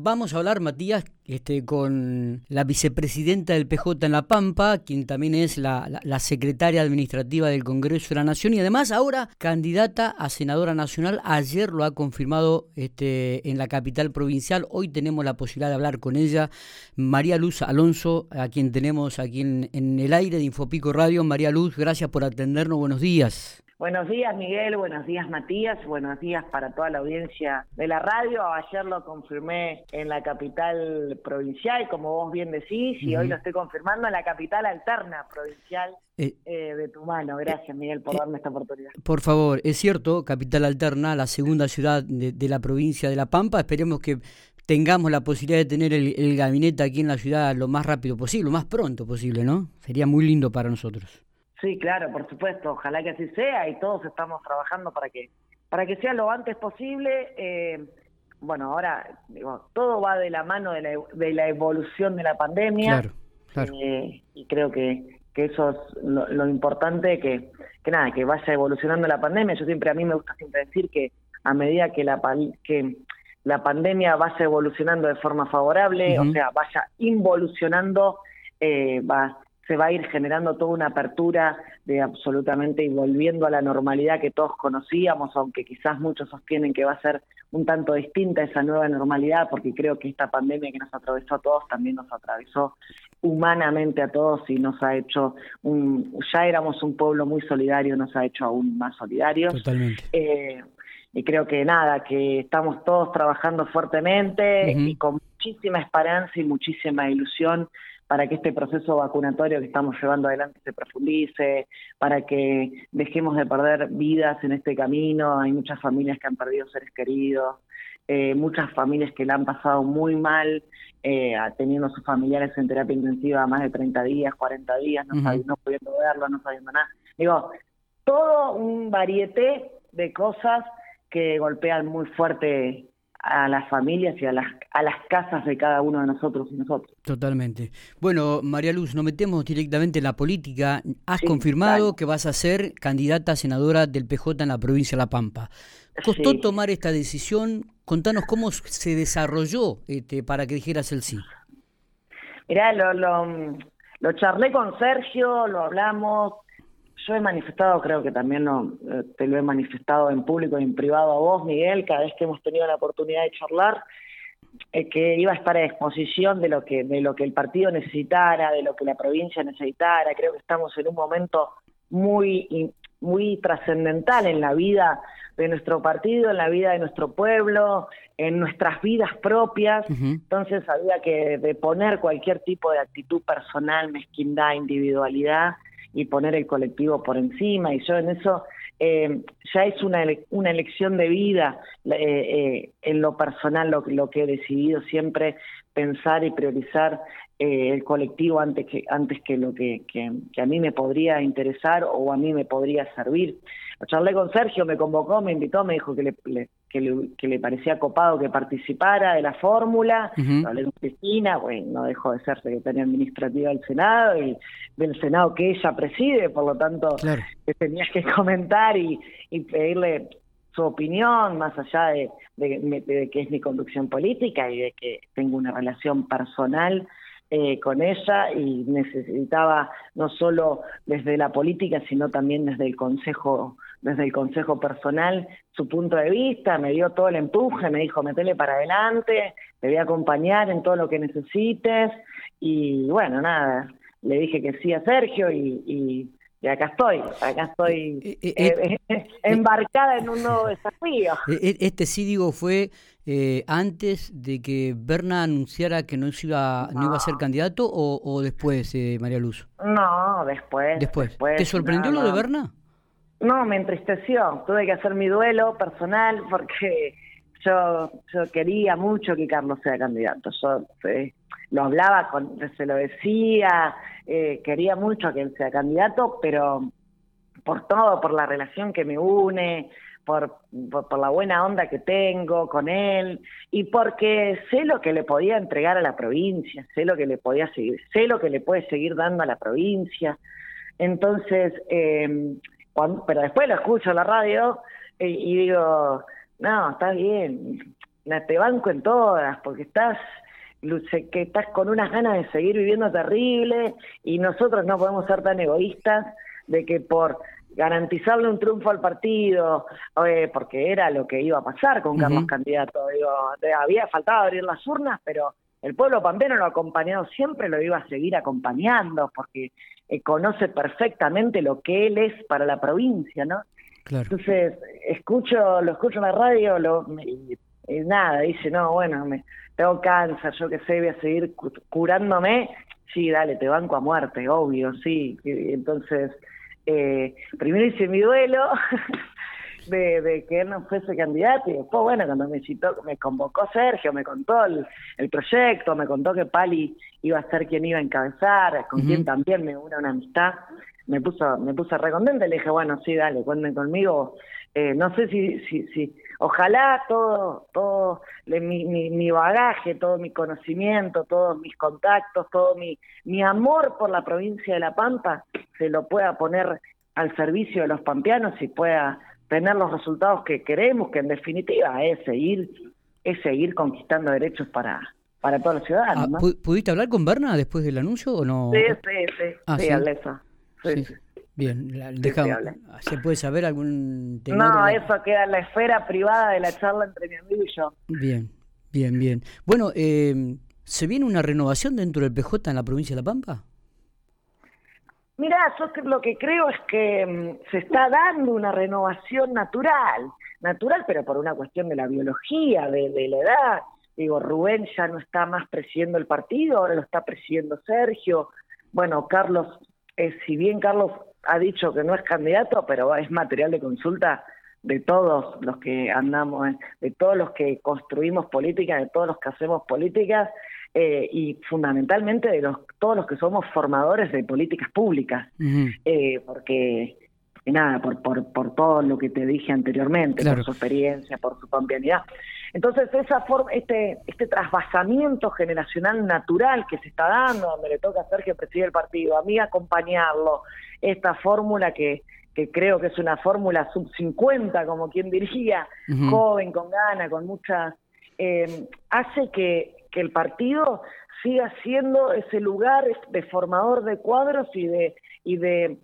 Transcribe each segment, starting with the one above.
Vamos a hablar, Matías, este, con la vicepresidenta del PJ en La Pampa, quien también es la, secretaria administrativa del Congreso de la Nación y además ahora candidata a senadora nacional. Ayer lo ha confirmado este, en la capital provincial. Hoy tenemos la posibilidad de hablar con ella, María Luz Alonso, a quien tenemos aquí en, en el aire de Infopico Radio. María Luz, gracias por atendernos. Buenos días. Buenos días, Miguel. Buenos días, Matías. Buenos días para toda la audiencia de la radio. Ayer lo confirmé en la capital provincial, como vos bien decís, y hoy lo estoy confirmando en la capital alterna provincial eh, eh, de Tumano. Gracias, Miguel, por eh, darme esta oportunidad. Por favor, es cierto, capital alterna, la segunda ciudad de, la provincia de La Pampa. Esperemos que tengamos la posibilidad de tener el, el gabinete aquí en la ciudad lo más rápido posible, lo más pronto posible, ¿no? Sería muy lindo para nosotros. Sí, claro, por supuesto. Ojalá que así sea y todos estamos trabajando para que para que sea lo antes posible. Eh, bueno, ahora digo, todo va de la mano de la, de la evolución de la pandemia. Claro, claro. Eh, y creo que, que eso es lo, importante, que, que nada, que vaya evolucionando la pandemia. Yo siempre, a mí me gusta siempre decir que a medida que la, que la pandemia vaya evolucionando de forma favorable, o sea, vaya involucionando, eh, va se va a ir generando toda una apertura de absolutamente y volviendo a la normalidad que todos conocíamos, aunque quizás muchos sostienen que va a ser un tanto distinta esa nueva normalidad, porque creo que esta pandemia que nos atravesó a todos también nos atravesó humanamente a todos y nos ha hecho un, ya éramos un pueblo muy solidario, nos ha hecho aún más solidarios. Totalmente. Eh, y creo que nada, que estamos todos trabajando fuertemente y con muchísima esperanza y muchísima ilusión para que este proceso vacunatorio que estamos llevando adelante se profundice, para que dejemos de perder vidas en este camino. Hay muchas familias que han perdido seres queridos, eh, muchas familias que la han pasado muy mal, eh, teniendo sus familiares en terapia intensiva más de 30 días, 40 días, no, no pudiendo verlo, no sabiendo nada. Digo, todo un varieté de cosas que golpean muy fuerte a las familias y a las, a las casas de cada uno de nosotros y nosotros. Totalmente. Bueno, María Luz, nos metemos directamente en la política. Has confirmado que vas a ser candidata a senadora del PJ en la provincia de La Pampa. ¿Costó tomar esta decisión? Contanos cómo se desarrolló este, para que dijeras el sí. Mirá, lo, lo, lo charlé con Sergio, lo hablamos, yo he manifestado, creo que también no, eh, te lo he manifestado en público y en privado a vos, Miguel, cada vez que hemos tenido la oportunidad de charlar, eh, que iba a estar a disposición de lo que de lo que el partido necesitara, de lo que la provincia necesitara. Creo que estamos en un momento muy muy trascendental en la vida de nuestro partido, en la vida de nuestro pueblo, en nuestras vidas propias. Entonces había que de poner cualquier tipo de actitud personal, mezquindad, individualidad y poner el colectivo por encima. Y yo en eso eh, ya es una, una elección de vida eh, eh, en lo personal lo, lo que he decidido siempre pensar y priorizar el colectivo antes que antes que lo que, que, a mí me podría interesar o a mí me podría servir. Charlé con Sergio, me convocó, me invitó, me dijo que le, que le, que le parecía copado que participara de la fórmula. Hablé con Cristina, bueno, no dejó de ser secretaria administrativa del Senado y del Senado que ella preside, por lo tanto, que tenías que comentar y, y pedirle su opinión, más allá de, de, de, que es mi conducción política y de que tengo una relación personal eh, con ella y necesitaba no solo desde la política, sino también desde el consejo, desde el consejo personal, su punto de vista, me dio todo el empuje, me dijo, metele para adelante, te voy a acompañar en todo lo que necesites, y bueno, nada, le dije que sí a Sergio y y acá estoy, acá estoy eh, eh, eh, embarcada en un nuevo desafío. Este sí, digo, fue antes de que Berna anunciara que no, iba, no. iba a ser candidato o, después, María Luz. No, después, después. ¿Te sorprendió lo de Berna? No, me entristeció. Tuve que hacer mi duelo personal porque yo, yo quería mucho que Carlos sea candidato. Yo lo hablaba, con, se lo decía, eh, quería mucho que él sea candidato, pero por todo, por la relación que me une, por, por, la buena onda que tengo con él y porque sé lo que le podía entregar a la provincia, sé lo que le podía seguir, sé lo que le puede seguir dando a la provincia. Entonces, eh, pero después lo escucho en la radio y, y digo, no, está bien, te banco en todas, porque estás que estás con unas ganas de seguir viviendo terrible y nosotros no podemos ser tan egoístas de que por garantizarle un triunfo al partido, eh, porque era lo que iba a pasar con Carlos Candidato. Digo, había faltado abrir las urnas, pero el pueblo pampeano lo ha acompañado siempre, lo iba a seguir acompañando, porque eh, conoce perfectamente lo que él es para la provincia, ¿no? Entonces, escucho, lo escucho en la radio, lo, y, nada, dice, no, bueno, me, tengo cáncer, yo qué sé, voy a seguir curándome. Sí, dale, te banco a muerte, obvio, sí. Entonces, eh, primero hice mi duelo de, que él no fuese candidato y después, bueno, cuando me citó, me convocó Sergio, me contó el, proyecto, me contó que Pali iba a ser quien iba a encabezar, con quien también me une una amistad, me puso, me puse recontenta y le dije, bueno, sí, dale, cuenten conmigo. Eh, no sé si, si, si, ojalá todo, todo mi, mi, mi, bagaje, todo mi conocimiento, todos mis contactos, todo mi, mi amor por la provincia de La Pampa se lo pueda poner al servicio de los pampeanos y pueda tener los resultados que queremos, que en definitiva es seguir, es seguir conquistando derechos para, para todos los ciudadanos. Ah, ¿Pudiste hablar con Berna después del anuncio o no? Sí, sí, sí, ah, sí, sí. Bien, ¿se puede saber algún No, eso queda en la esfera privada de la charla entre mi amigo y yo. Bien, bien, bien. Bueno, eh, ¿se viene una renovación dentro del PJ en la provincia de La Pampa? Mira, yo lo que creo es que mm, se está dando una renovación natural, natural, pero por una cuestión de la biología, de, la edad. Digo, Rubén ya no está más presidiendo el partido, ahora lo está presidiendo Sergio. Bueno, Carlos, eh, si bien Carlos ha dicho que no es candidato, pero es material de consulta de todos los que andamos, de todos los que construimos política, de todos los que hacemos políticas, eh, y fundamentalmente de los, todos los que somos formadores de políticas públicas, eh, porque nada, por, por, por todo lo que te dije anteriormente, por su experiencia, por su convianidad. Entonces, esa forma, este, este trasvasamiento generacional natural que se está dando, donde le toca a Sergio presidir el partido, a mí acompañarlo, esta fórmula que, que creo que es una fórmula sub 50, como quien diría, joven, con gana, con muchas, eh, hace que que el partido siga siendo ese lugar de formador de cuadros y de, y de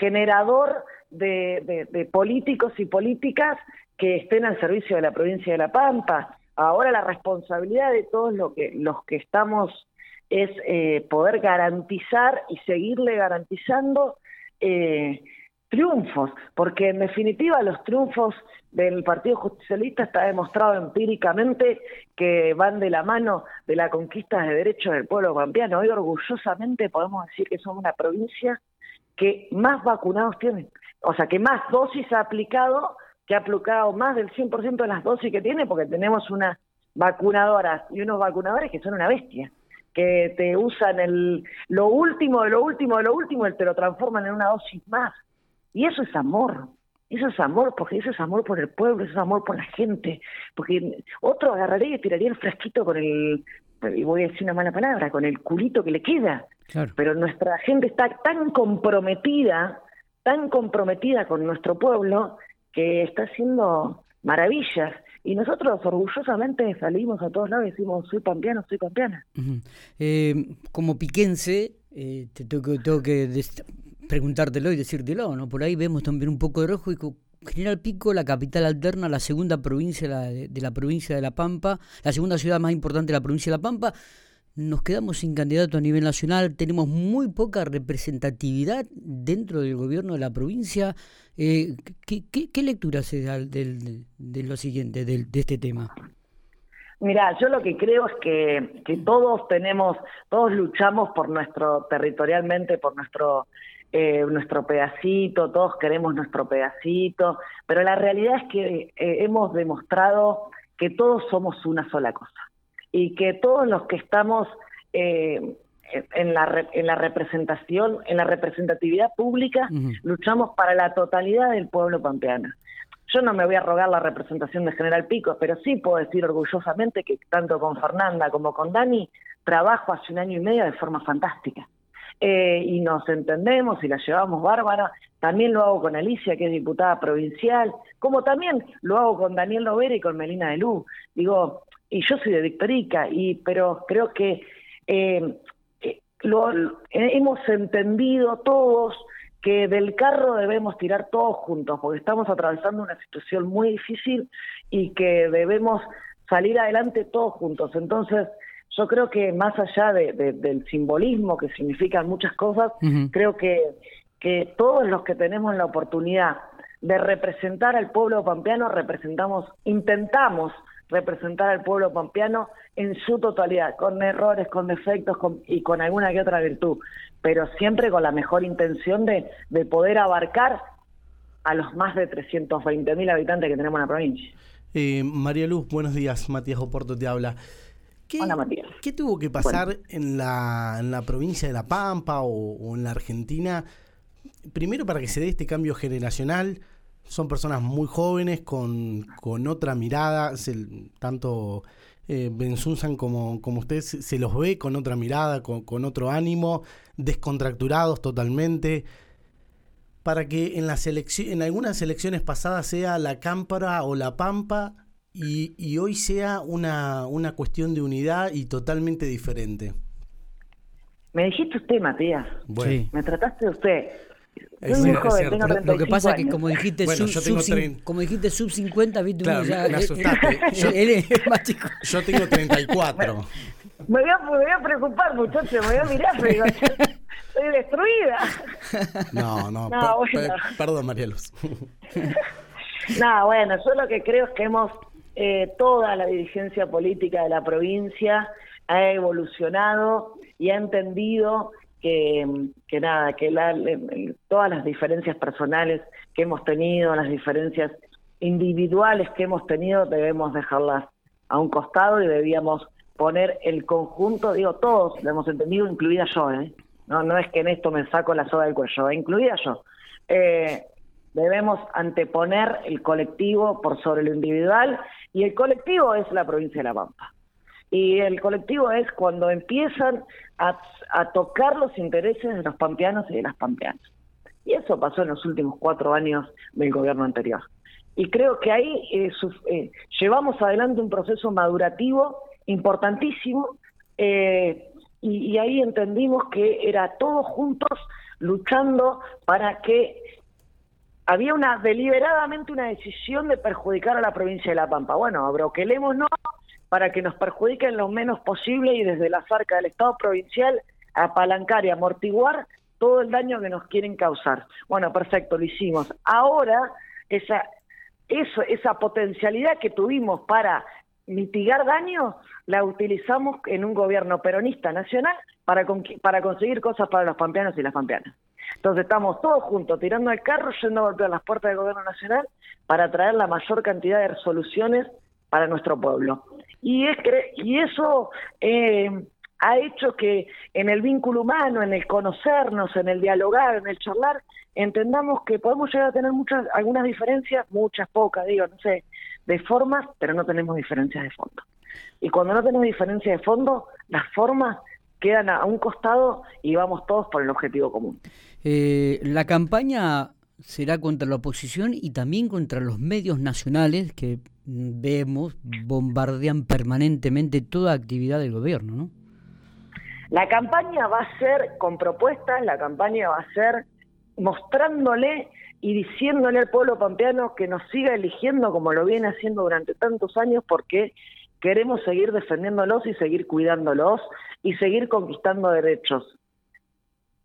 generador de, políticos y políticas que estén al servicio de la provincia de La Pampa. Ahora la responsabilidad de todos lo que, los que estamos es eh, poder garantizar y seguirle garantizando eh, triunfos, porque en definitiva los triunfos del Partido Justicialista está demostrado empíricamente que van de la mano de la conquista de derechos del pueblo pampeano. Hoy orgullosamente podemos decir que somos una provincia que más vacunados tiene, o sea, que más dosis ha aplicado, que ha aplicado más del 100% de las dosis que tiene, porque tenemos unas vacunadoras y unos vacunadores que son una bestia que te usan el, lo último de lo último de lo último y te lo transforman en una dosis más. Y eso es amor, eso es amor, porque eso es amor por el pueblo, eso es amor por la gente, porque otro agarraría y tiraría el frasquito con el, y voy a decir una mala palabra, con el culito que le queda. Pero nuestra gente está tan comprometida, tan comprometida con nuestro pueblo, que está haciendo maravillas. Y nosotros orgullosamente salimos a todos lados y decimos, soy pampeano, soy pampeana. eh, como piquense, eh, te tengo, tengo que preguntártelo y decírtelo, ¿no? Por ahí vemos también un poco de rojo y General Pico, la capital alterna, la segunda provincia de, la provincia de La Pampa, la segunda ciudad más importante de la provincia de La Pampa. Nos quedamos sin candidato a nivel nacional, tenemos muy poca representatividad dentro del gobierno de la provincia. Eh, ¿qué, lectura se da de, lo siguiente, de, este tema? Mira, yo lo que creo es que, que todos tenemos, todos luchamos por nuestro, territorialmente, por nuestro eh, nuestro pedacito, todos queremos nuestro pedacito, pero la realidad es que eh, hemos demostrado que todos somos una sola cosa y que todos los que estamos eh, en, la, en la representación, en la representatividad pública, luchamos para la totalidad del pueblo pampeano. Yo no me voy a rogar la representación de General Pico, pero sí puedo decir orgullosamente que tanto con Fernanda como con Dani trabajo hace un año y medio de forma fantástica eh, y nos entendemos y la llevamos bárbara. También lo hago con Alicia, que es diputada provincial, como también lo hago con Daniel Lovera y con Melina de Luz. Digo, y yo soy de Victorica, y, pero creo que eh, eh, lo, hemos entendido todos que del carro debemos tirar todos juntos, porque estamos atravesando una situación muy difícil y que debemos salir adelante todos juntos. Entonces, yo creo que más allá de, del simbolismo que significan muchas cosas, creo que, que todos los que tenemos la oportunidad de representar al pueblo pampeano, representamos, intentamos representar al pueblo pampeano en su totalidad, con errores, con defectos y con alguna que otra virtud, pero siempre con la mejor intención de, de poder abarcar a los más de 320 mil habitantes que tenemos en la provincia. Eh, María Luz, buenos días. Matías Oporto te habla. ¿Qué, Hola, Matías. ¿Qué tuvo que pasar en, la, en la provincia de La Pampa o, en la Argentina? Primero para que se dé este cambio generacional. Son personas muy jóvenes con, con otra mirada. tanto eh, Benzunzan como, como usted se, los ve con otra mirada, con, con otro ánimo, descontracturados totalmente para que en, las en algunas elecciones pasadas sea la Cámpara o la Pampa y, hoy sea una, una cuestión de unidad y totalmente diferente. Me dijiste usted, Matías. Bueno. Me trataste de usted. Soy muy joven, tengo 35 Lo que pasa es que como dijiste, bueno, sub, sub, como dijiste sub 50, viste, claro, ya, me asustaste. yo, él es más chico. Yo tengo 34. Me voy, a, me voy a preocupar, muchachos, me voy a mirar, pero estoy destruida. No, no, perdón, María Luz. no, bueno, yo lo que creo es que hemos, eh, toda la dirigencia política de la provincia ha evolucionado y ha entendido que, nada, que la, todas las diferencias personales que hemos tenido, las diferencias individuales que hemos tenido, debemos dejarlas a un costado y debíamos poner el conjunto, digo, todos lo hemos entendido, incluida yo, ¿eh? No, no es que en esto me saco la soga del cuello, ¿eh? incluida yo. Eh, debemos anteponer el colectivo por sobre lo individual y el colectivo es la provincia de La Pampa. Y el colectivo es cuando empiezan a, tocar los intereses de los pampeanos y de las pampeanas. Y eso pasó en los últimos cuatro años del gobierno anterior. Y creo que ahí eh, eh, llevamos adelante un proceso madurativo importantísimo, eh, y, ahí entendimos que era todos juntos luchando para que había una deliberadamente una decisión de perjudicar a la provincia de La Pampa. Bueno, no para que nos perjudiquen lo menos posible y desde la zarca del Estado provincial apalancar y amortiguar todo el daño que nos quieren causar. Bueno, perfecto, lo hicimos. Ahora, esa, eso, esa potencialidad que tuvimos para mitigar daños la utilizamos en un gobierno peronista nacional para, para conseguir cosas para los pampeanos y las pampeanas. Entonces estamos todos juntos tirando el carro, yendo a golpear las puertas del gobierno nacional para traer la mayor cantidad de resoluciones para nuestro pueblo. Y, es, y eso eh, ha hecho que en el vínculo humano, en el conocernos, en el dialogar, en el charlar, entendamos que podemos llegar a tener muchas, algunas diferencias, muchas, pocas, digo, no sé, de formas, pero no tenemos diferencias de fondo. Y cuando no tenemos diferencias de fondo, las formas quedan a un costado y vamos todos por el objetivo común. Eh, la campaña será contra la oposición y también contra los medios nacionales que vemos bombardean permanentemente toda actividad del gobierno, ¿no? La campaña va a ser con propuestas, la campaña va a ser mostrándole y diciéndole al pueblo pampeano que nos siga eligiendo como lo viene haciendo durante tantos años porque queremos seguir defendiéndolos y seguir cuidándolos y seguir conquistando derechos.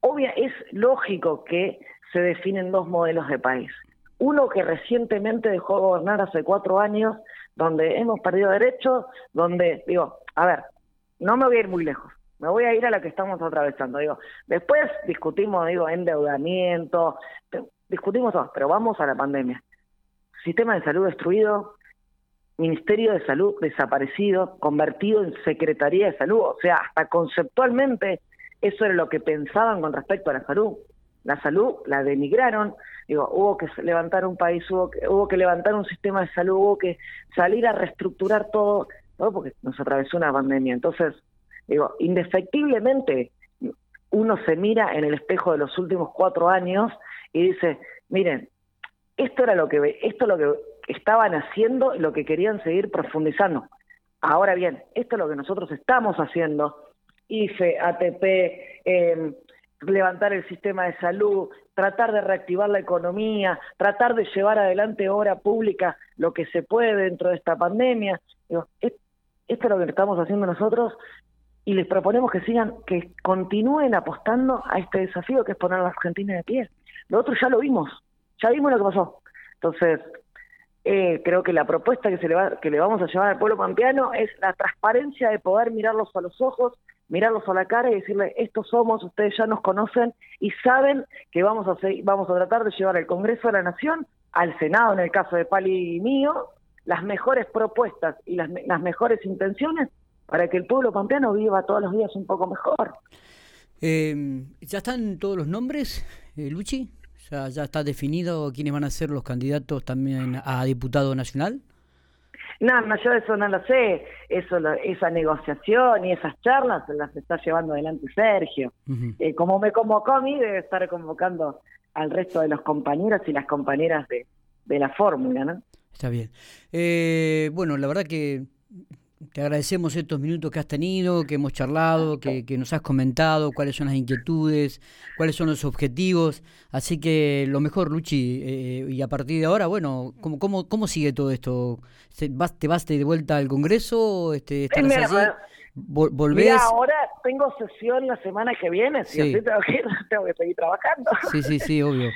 Obvia, es lógico que se definen dos modelos de país. Uno que recientemente dejó gobernar hace cuatro años, donde hemos perdido derechos, donde, digo, a ver, no me voy a ir muy lejos me voy a ir a la que estamos atravesando. Digo, después discutimos, digo, endeudamiento, discutimos todo, pero vamos a la pandemia. Sistema de salud destruido, Ministerio de Salud desaparecido, convertido en Secretaría de Salud, o sea, hasta conceptualmente eso era lo que pensaban con respecto a la salud. La salud la denigraron, digo, hubo que levantar un país, hubo que, levantar un sistema de salud, hubo que salir a reestructurar todo, todo porque nos atravesó una pandemia. Entonces, digo, indefectiblemente uno se mira en el espejo de los últimos cuatro años y dice, miren, esto era lo que esto es lo que estaban haciendo lo que querían seguir profundizando. Ahora bien, esto es lo que nosotros estamos haciendo. IFE, ATP, eh, levantar el sistema de salud, tratar de reactivar la economía, tratar de llevar adelante obra pública lo que se puede dentro de esta pandemia. esto es lo que estamos haciendo nosotros y les proponemos que sigan, que continúen apostando a este desafío que es poner a la Argentina de pie. Nosotros ya lo vimos, ya vimos lo que pasó. Entonces, eh, creo que la propuesta que, se le va, que le vamos a llevar al pueblo pampeano es la transparencia de poder mirarlos a los ojos, mirarlos a la cara y decirle, estos somos, ustedes ya nos conocen y saben que vamos a, vamos a tratar de llevar al Congreso de la Nación, al Senado en el caso de Pali y mío, las mejores propuestas y las, las mejores intenciones para que el pueblo pampeano viva todos los días un poco mejor. Eh, ¿Ya están todos los nombres, eh, Luchi? ¿Ya, ¿Ya está definido quiénes van a ser los candidatos también a diputado nacional? No, no, yo eso no lo sé. Eso, esa negociación y esas charlas las está llevando adelante Sergio. eh, como me convocó a mí, debe estar convocando al resto de los compañeros y las compañeras de, de la fórmula, ¿no? Está bien. Eh, bueno, la verdad que te agradecemos estos minutos que has tenido, que hemos charlado, que, nos has comentado cuáles son las inquietudes, cuáles son los objetivos. Así que lo mejor, Luchi, eh, y a partir de ahora, bueno, ¿cómo, cómo, cómo sigue todo esto? ¿Te vas, te vas de vuelta al Congreso? Este, ¿Estás allí? ¿Volvés? ahora tengo sesión la semana que viene, si así tengo que, tengo que seguir trabajando. Sí, sí, sí, obvio.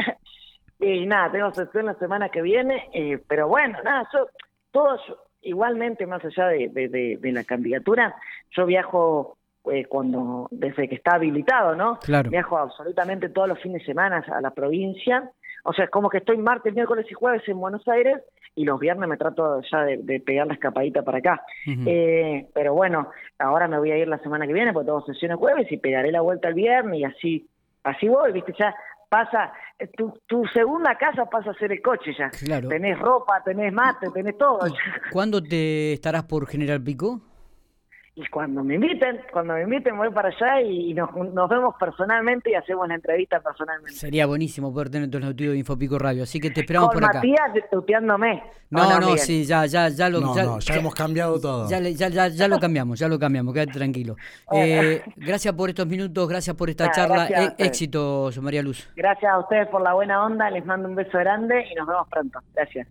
y nada, tengo sesión la semana que viene, eh, pero bueno, nada, yo, todos igualmente, más allá de, la candidatura, yo viajo eh, cuando desde que está habilitado, ¿no? Claro. Viajo absolutamente todos los fines de semana a la provincia. O sea, es como que estoy martes, miércoles y jueves en Buenos Aires y los viernes me trato ya de, pegar la escapadita para acá. eh, pero bueno, ahora me voy a ir la semana que viene porque tengo sesiones jueves y pegaré la vuelta el viernes y así así voy, viste, ya pasa, eh, tu, tu segunda casa pasa a ser el coche ya. Claro. Tenés ropa, tenés mate, tenés todo. ¿Cuándo te estarás por General Pico? Y cuando me inviten, cuando me inviten voy para allá y nos, nos vemos personalmente y hacemos la entrevista personalmente. Sería buenísimo poder tener tu estudio de Infopico Radio, así que te esperamos por acá. Matías tuteándome. No, no, sí, ya, ya, ya lo... No, ya, no, ya, hemos cambiado todo. Ya, ya, ya, ya, lo cambiamos, ya lo cambiamos, quédate tranquilo. Eh, gracias por estos minutos, gracias por esta charla. E éxito, María Luz. Gracias a ustedes por la buena onda, les mando un beso grande y nos vemos pronto. Gracias.